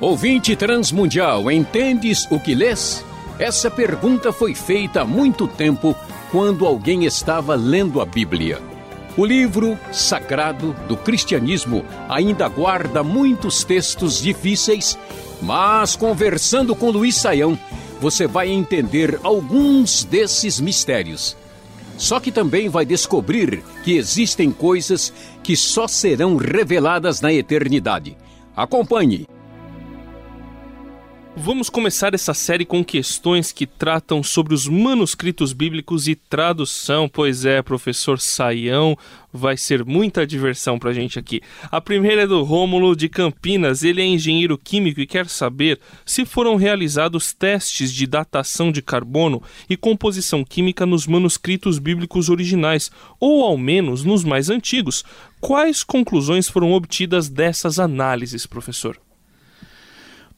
Ouvinte transmundial, entendes o que lês? Essa pergunta foi feita há muito tempo quando alguém estava lendo a Bíblia. O livro sagrado do cristianismo ainda guarda muitos textos difíceis, mas conversando com Luiz Saião, você vai entender alguns desses mistérios. Só que também vai descobrir que existem coisas que só serão reveladas na eternidade. Acompanhe Vamos começar essa série com questões que tratam sobre os manuscritos bíblicos e tradução. Pois é, professor Saião, vai ser muita diversão pra gente aqui. A primeira é do Rômulo de Campinas. Ele é engenheiro químico e quer saber se foram realizados testes de datação de carbono e composição química nos manuscritos bíblicos originais, ou ao menos nos mais antigos. Quais conclusões foram obtidas dessas análises, professor?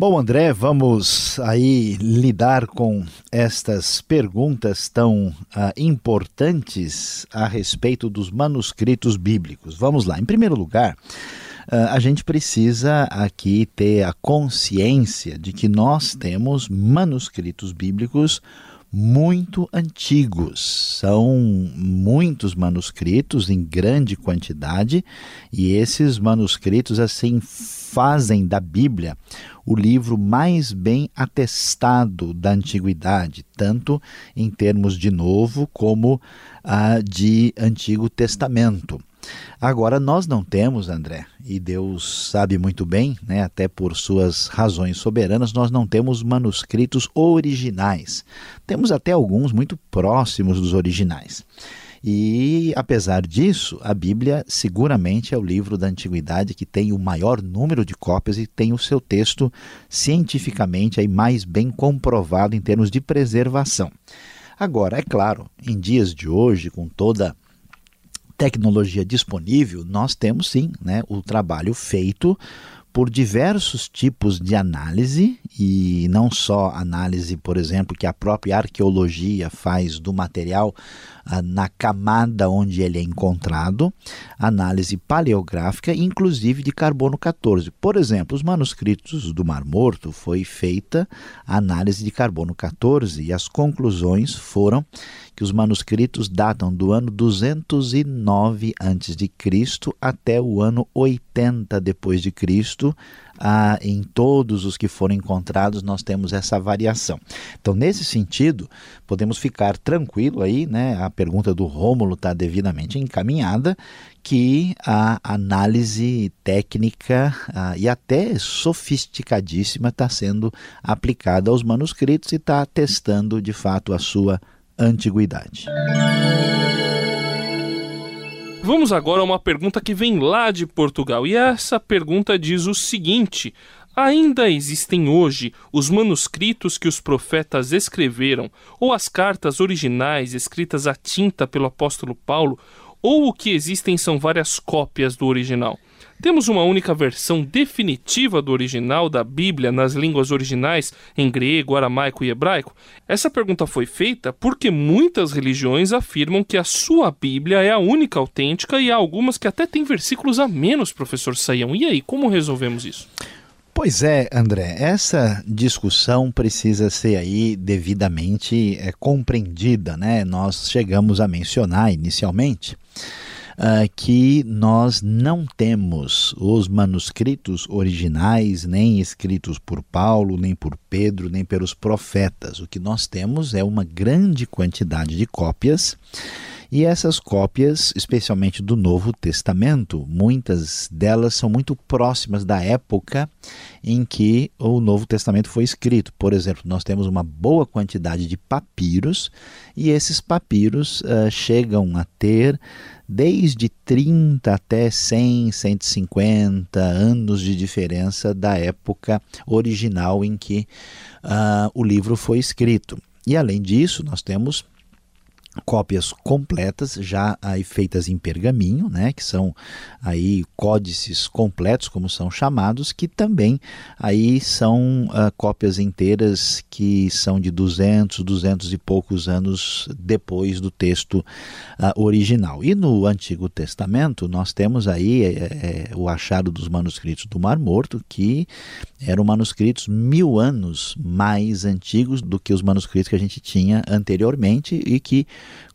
Bom, André, vamos aí lidar com estas perguntas tão uh, importantes a respeito dos manuscritos bíblicos. Vamos lá. Em primeiro lugar, uh, a gente precisa aqui ter a consciência de que nós temos manuscritos bíblicos muito antigos. São muitos manuscritos em grande quantidade e esses manuscritos assim fazem da Bíblia o livro mais bem atestado da antiguidade, tanto em termos de Novo como ah, de Antigo Testamento. Agora, nós não temos, André, e Deus sabe muito bem, né, até por suas razões soberanas, nós não temos manuscritos originais. Temos até alguns muito próximos dos originais. E, apesar disso, a Bíblia seguramente é o livro da antiguidade que tem o maior número de cópias e tem o seu texto cientificamente aí mais bem comprovado em termos de preservação. Agora, é claro, em dias de hoje, com toda tecnologia disponível, nós temos sim né, o trabalho feito por diversos tipos de análise, e não só análise, por exemplo, que a própria arqueologia faz do material na camada onde ele é encontrado, análise paleográfica, inclusive de carbono 14. Por exemplo, os manuscritos do Mar Morto foi feita análise de carbono 14 e as conclusões foram que os manuscritos datam do ano 209 a.C. até o ano 80 depois de Cristo. Ah, em todos os que foram encontrados nós temos essa variação. Então, nesse sentido, podemos ficar tranquilo aí, né? A pergunta do Rômulo está devidamente encaminhada, que a análise técnica ah, e até sofisticadíssima está sendo aplicada aos manuscritos e está testando de fato a sua antiguidade. Vamos agora a uma pergunta que vem lá de Portugal. E essa pergunta diz o seguinte: Ainda existem hoje os manuscritos que os profetas escreveram, ou as cartas originais escritas à tinta pelo apóstolo Paulo, ou o que existem são várias cópias do original? Temos uma única versão definitiva do original da Bíblia nas línguas originais, em grego, aramaico e hebraico? Essa pergunta foi feita porque muitas religiões afirmam que a sua Bíblia é a única autêntica e há algumas que até têm versículos a menos, professor Saião. E aí, como resolvemos isso? Pois é, André, essa discussão precisa ser aí devidamente é, compreendida, né? Nós chegamos a mencionar inicialmente uh, que nós não temos os manuscritos originais, nem escritos por Paulo, nem por Pedro, nem pelos profetas. O que nós temos é uma grande quantidade de cópias. E essas cópias, especialmente do Novo Testamento, muitas delas são muito próximas da época em que o Novo Testamento foi escrito. Por exemplo, nós temos uma boa quantidade de papiros e esses papiros uh, chegam a ter desde 30 até 100, 150 anos de diferença da época original em que uh, o livro foi escrito. E além disso, nós temos cópias completas já aí feitas em pergaminho, né, que são aí códices completos como são chamados, que também aí são uh, cópias inteiras que são de 200, 200 e poucos anos depois do texto uh, original. E no Antigo Testamento nós temos aí é, é, o achado dos manuscritos do Mar Morto, que eram manuscritos mil anos mais antigos do que os manuscritos que a gente tinha anteriormente e que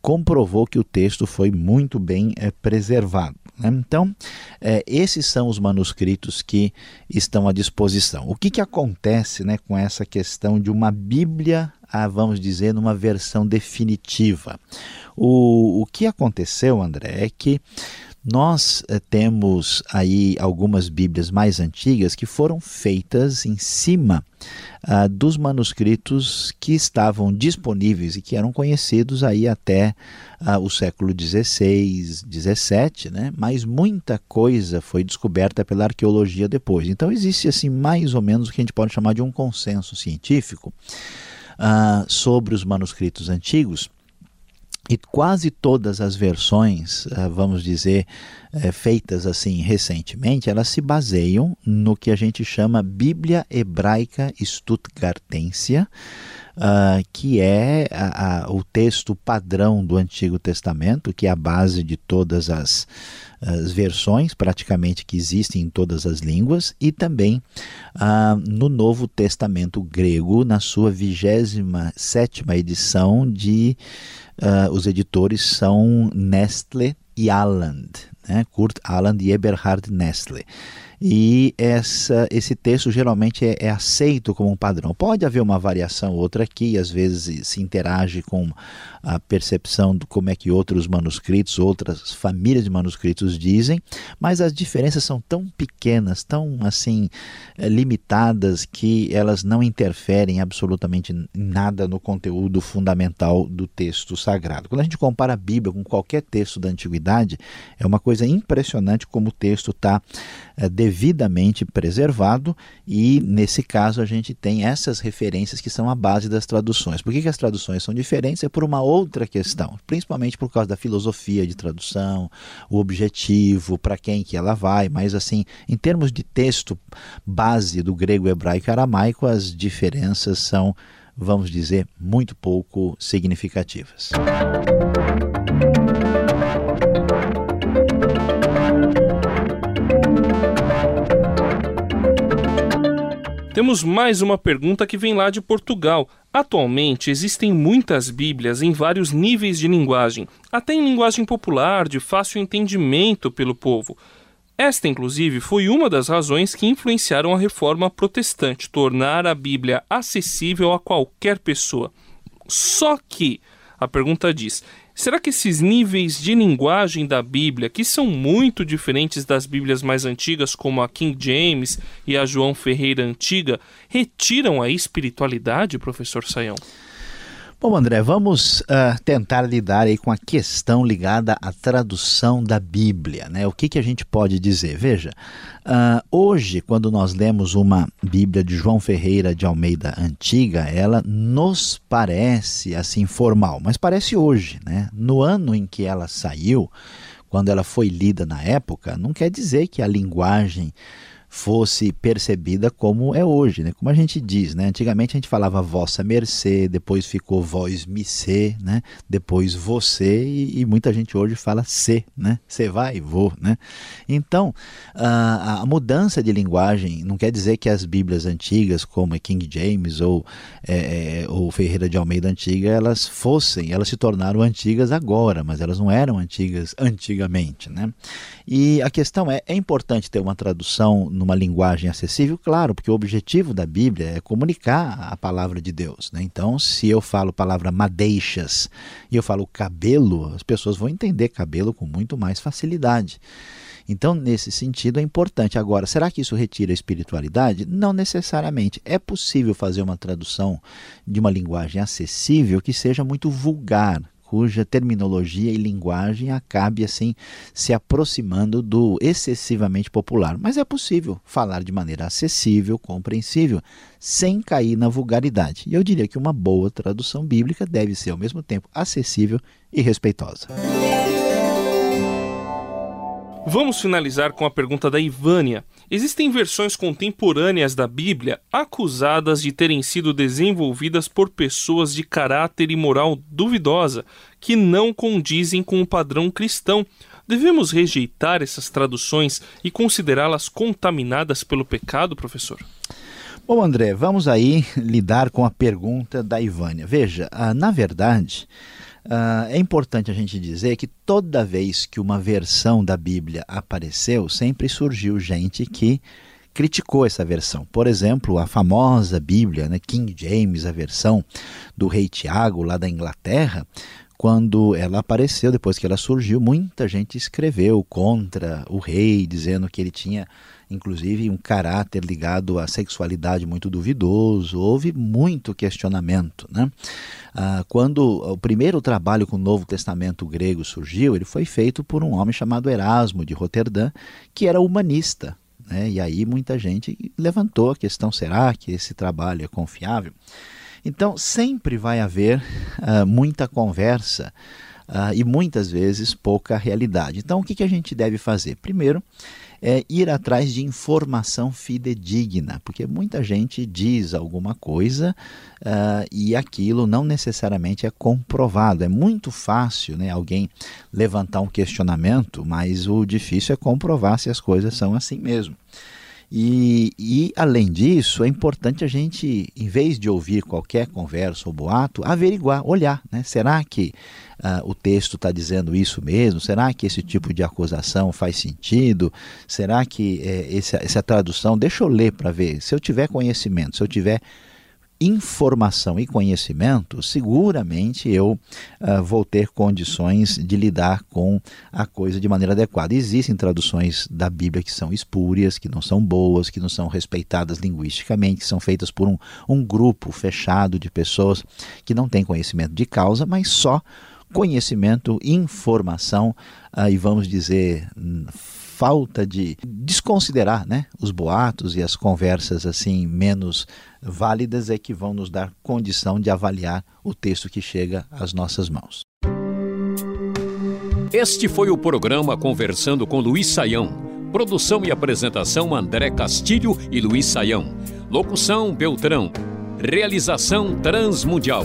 comprovou que o texto foi muito bem é, preservado. Né? Então, é, esses são os manuscritos que estão à disposição. O que, que acontece né, com essa questão de uma Bíblia, ah, vamos dizer, numa versão definitiva? O, o que aconteceu, André, é que nós eh, temos aí algumas Bíblias mais antigas que foram feitas em cima ah, dos manuscritos que estavam disponíveis e que eram conhecidos aí até ah, o século XVI, XVII, né? mas muita coisa foi descoberta pela arqueologia depois. Então existe assim mais ou menos o que a gente pode chamar de um consenso científico ah, sobre os manuscritos antigos e quase todas as versões, eh, vamos dizer, eh, feitas assim recentemente, elas se baseiam no que a gente chama Bíblia Hebraica Stuttgartensia, uh, que é a, a, o texto padrão do Antigo Testamento, que é a base de todas as, as versões, praticamente que existem em todas as línguas, e também uh, no Novo Testamento grego, na sua 27 edição de uh, os editores são Nestle e Alland, né? Kurt Alland e Eberhard Nestle e essa, esse texto geralmente é, é, aceito como um padrão. Pode haver uma variação outra aqui, às vezes se interage com a percepção de como é que outros manuscritos, outras famílias de manuscritos dizem, mas as diferenças são tão pequenas, tão assim eh, limitadas que elas não interferem absolutamente nada no conteúdo fundamental do texto sagrado. Quando a gente compara a Bíblia com qualquer texto da antiguidade, é uma coisa impressionante como o texto está é, devidamente preservado e nesse caso a gente tem essas referências que são a base das traduções. Por que, que as traduções são diferentes? É por uma outra questão, principalmente por causa da filosofia de tradução, o objetivo, para quem que ela vai, mas assim, em termos de texto base do grego, hebraico e aramaico, as diferenças são, vamos dizer, muito pouco significativas. Temos mais uma pergunta que vem lá de Portugal. Atualmente existem muitas Bíblias em vários níveis de linguagem, até em linguagem popular, de fácil entendimento pelo povo. Esta, inclusive, foi uma das razões que influenciaram a reforma protestante, tornar a Bíblia acessível a qualquer pessoa. Só que, a pergunta diz: Será que esses níveis de linguagem da Bíblia, que são muito diferentes das Bíblias mais antigas, como a King James e a João Ferreira Antiga, retiram a espiritualidade, professor Saião? Bom, André, vamos uh, tentar lidar aí com a questão ligada à tradução da Bíblia. Né? O que, que a gente pode dizer? Veja, uh, hoje, quando nós lemos uma Bíblia de João Ferreira de Almeida antiga, ela nos parece assim formal, mas parece hoje. Né? No ano em que ela saiu, quando ela foi lida na época, não quer dizer que a linguagem fosse percebida como é hoje, né? Como a gente diz, né? Antigamente a gente falava vossa mercê, depois ficou vós ser, né? Depois você e, e, muita gente hoje fala se, né? Você vai, vou, né? Então a, a, mudança de linguagem não quer dizer que as Bíblias antigas, como King James ou, é, é, ou Ferreira de Almeida antiga, elas fossem, elas se tornaram antigas agora, mas elas não eram antigas antigamente, né? E a questão é, é importante ter uma tradução no numa linguagem acessível? Claro, porque o objetivo da Bíblia é comunicar a palavra de Deus. Né? Então, se eu falo a palavra madeixas e eu falo cabelo, as pessoas vão entender cabelo com muito mais facilidade. Então, nesse sentido, é importante. Agora, será que isso retira a espiritualidade? Não necessariamente. É possível fazer uma tradução de uma linguagem acessível que seja muito vulgar, cuja terminologia e linguagem acabe assim se aproximando do excessivamente popular. Mas é possível falar de maneira acessível, compreensível, sem cair na vulgaridade. E eu diria que uma boa tradução bíblica deve ser ao mesmo tempo acessível e respeitosa. Vamos finalizar com a pergunta da Ivânia. Existem versões contemporâneas da Bíblia acusadas de terem sido desenvolvidas por pessoas de caráter e moral duvidosa, que não condizem com o padrão cristão. Devemos rejeitar essas traduções e considerá-las contaminadas pelo pecado, professor? Bom, André, vamos aí lidar com a pergunta da Ivânia. Veja, ah, na verdade, Uh, é importante a gente dizer que toda vez que uma versão da Bíblia apareceu, sempre surgiu gente que criticou essa versão. Por exemplo, a famosa Bíblia, né, King James, a versão do rei Tiago lá da Inglaterra, quando ela apareceu, depois que ela surgiu, muita gente escreveu contra o rei, dizendo que ele tinha inclusive um caráter ligado à sexualidade muito duvidoso, houve muito questionamento. Né? Ah, quando o primeiro trabalho com o Novo Testamento grego surgiu, ele foi feito por um homem chamado Erasmo de Roterdã, que era humanista. Né? E aí muita gente levantou a questão: será que esse trabalho é confiável? Então, sempre vai haver uh, muita conversa uh, e muitas vezes pouca realidade. Então, o que, que a gente deve fazer? Primeiro, é ir atrás de informação fidedigna, porque muita gente diz alguma coisa uh, e aquilo não necessariamente é comprovado. É muito fácil né, alguém levantar um questionamento, mas o difícil é comprovar se as coisas são assim mesmo. E, e, além disso, é importante a gente, em vez de ouvir qualquer conversa ou boato, averiguar, olhar. Né? Será que uh, o texto está dizendo isso mesmo? Será que esse tipo de acusação faz sentido? Será que é, essa, essa tradução. Deixa eu ler para ver. Se eu tiver conhecimento, se eu tiver informação e conhecimento, seguramente eu uh, vou ter condições de lidar com a coisa de maneira adequada. Existem traduções da Bíblia que são espúrias, que não são boas, que não são respeitadas linguisticamente, que são feitas por um, um grupo fechado de pessoas que não têm conhecimento de causa, mas só conhecimento, informação uh, e vamos dizer falta de desconsiderar né, os boatos e as conversas assim menos válidas é que vão nos dar condição de avaliar o texto que chega às nossas mãos. Este foi o programa Conversando com Luiz Saião. Produção e apresentação André Castilho e Luiz Saião. Locução Beltrão. Realização Transmundial.